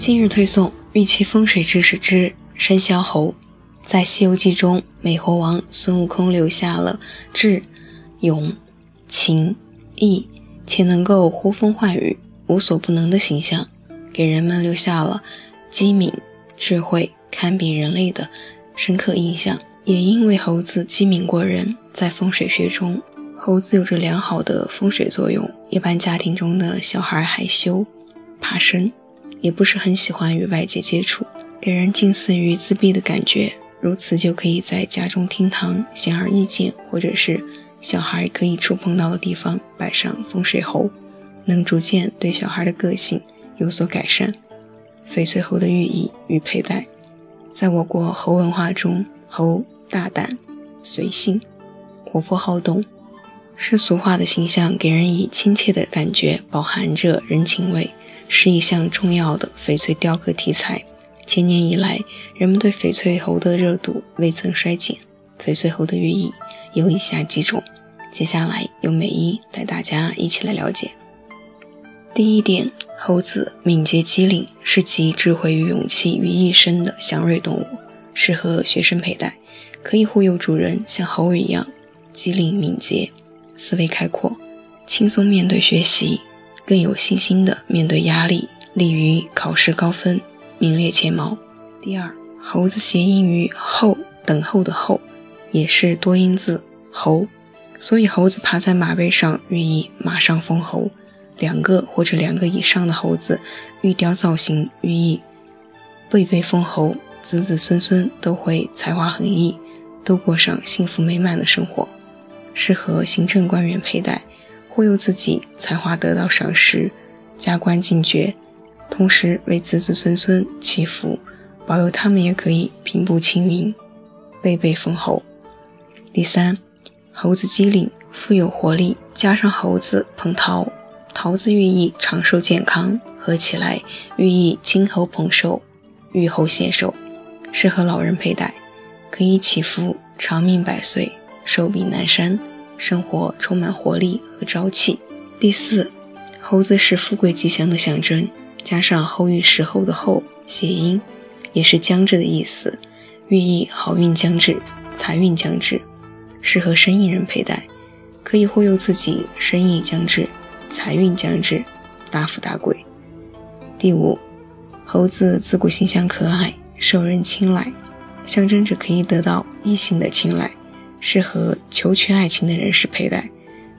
今日推送玉器风水知识之生肖猴。在《西游记》中，美猴王孙悟空留下了智、勇、情、义，且能够呼风唤雨、无所不能的形象，给人们留下了机敏、智慧堪比人类的深刻印象。也因为猴子机敏过人，在风水学中，猴子有着良好的风水作用。一般家庭中的小孩害羞、怕生，也不是很喜欢与外界接触，给人近似于自闭的感觉。如此就可以在家中厅堂显而易见，或者是小孩可以触碰到的地方摆上风水猴，能逐渐对小孩的个性有所改善。翡翠猴的寓意与佩戴，在我国猴文化中，猴大胆、随性、活泼好动。世俗化的形象给人以亲切的感觉，饱含着人情味，是一项重要的翡翠雕刻题材。千年以来，人们对翡翠猴的热度未曾衰减。翡翠猴的寓意有以下几种，接下来由美一带大家一起来了解。第一点，猴子敏捷机灵，是集智慧与勇气于一身的祥瑞动物，适合学生佩戴，可以护佑主人像猴一样机灵敏捷，思维开阔，轻松面对学习，更有信心的面对压力，利于考试高分。名列前茅。第二，猴子谐音于候，等候的候，也是多音字猴，所以猴子爬在马背上，寓意马上封侯。两个或者两个以上的猴子玉雕造型，寓意辈辈封侯，子子孙孙都会才华横溢，都过上幸福美满的生活。适合行政官员佩戴，忽悠自己才华得到赏识，加官进爵。同时为子子孙孙祈福，保佑他们也可以平步青云，辈辈封侯。第三，猴子机灵，富有活力，加上猴子捧桃，桃子寓意长寿健康，合起来寓意金猴捧寿，玉猴献寿，适合老人佩戴，可以祈福长命百岁，寿比南山，生活充满活力和朝气。第四，猴子是富贵吉祥的象征。加上“后遇时候”的“后”谐音，也是将至的意思，寓意好运将至，财运将至，适合生意人佩戴，可以忽悠自己生意将至，财运将至，大富大贵。第五，猴子自古形象可爱，受人青睐，象征着可以得到异性的青睐，适合求取爱情的人士佩戴，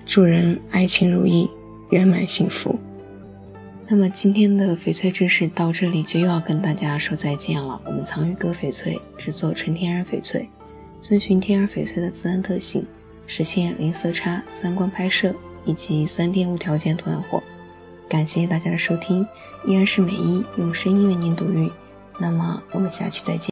祝人爱情如意，圆满幸福。那么今天的翡翠知识到这里就又要跟大家说再见了。我们藏玉阁翡翠制作纯天然翡翠，遵循天然翡翠的自然特性，实现零色差、自然光拍摄以及三天无条件退换货。感谢大家的收听，依然是美一用声音为您读玉。那么我们下期再见。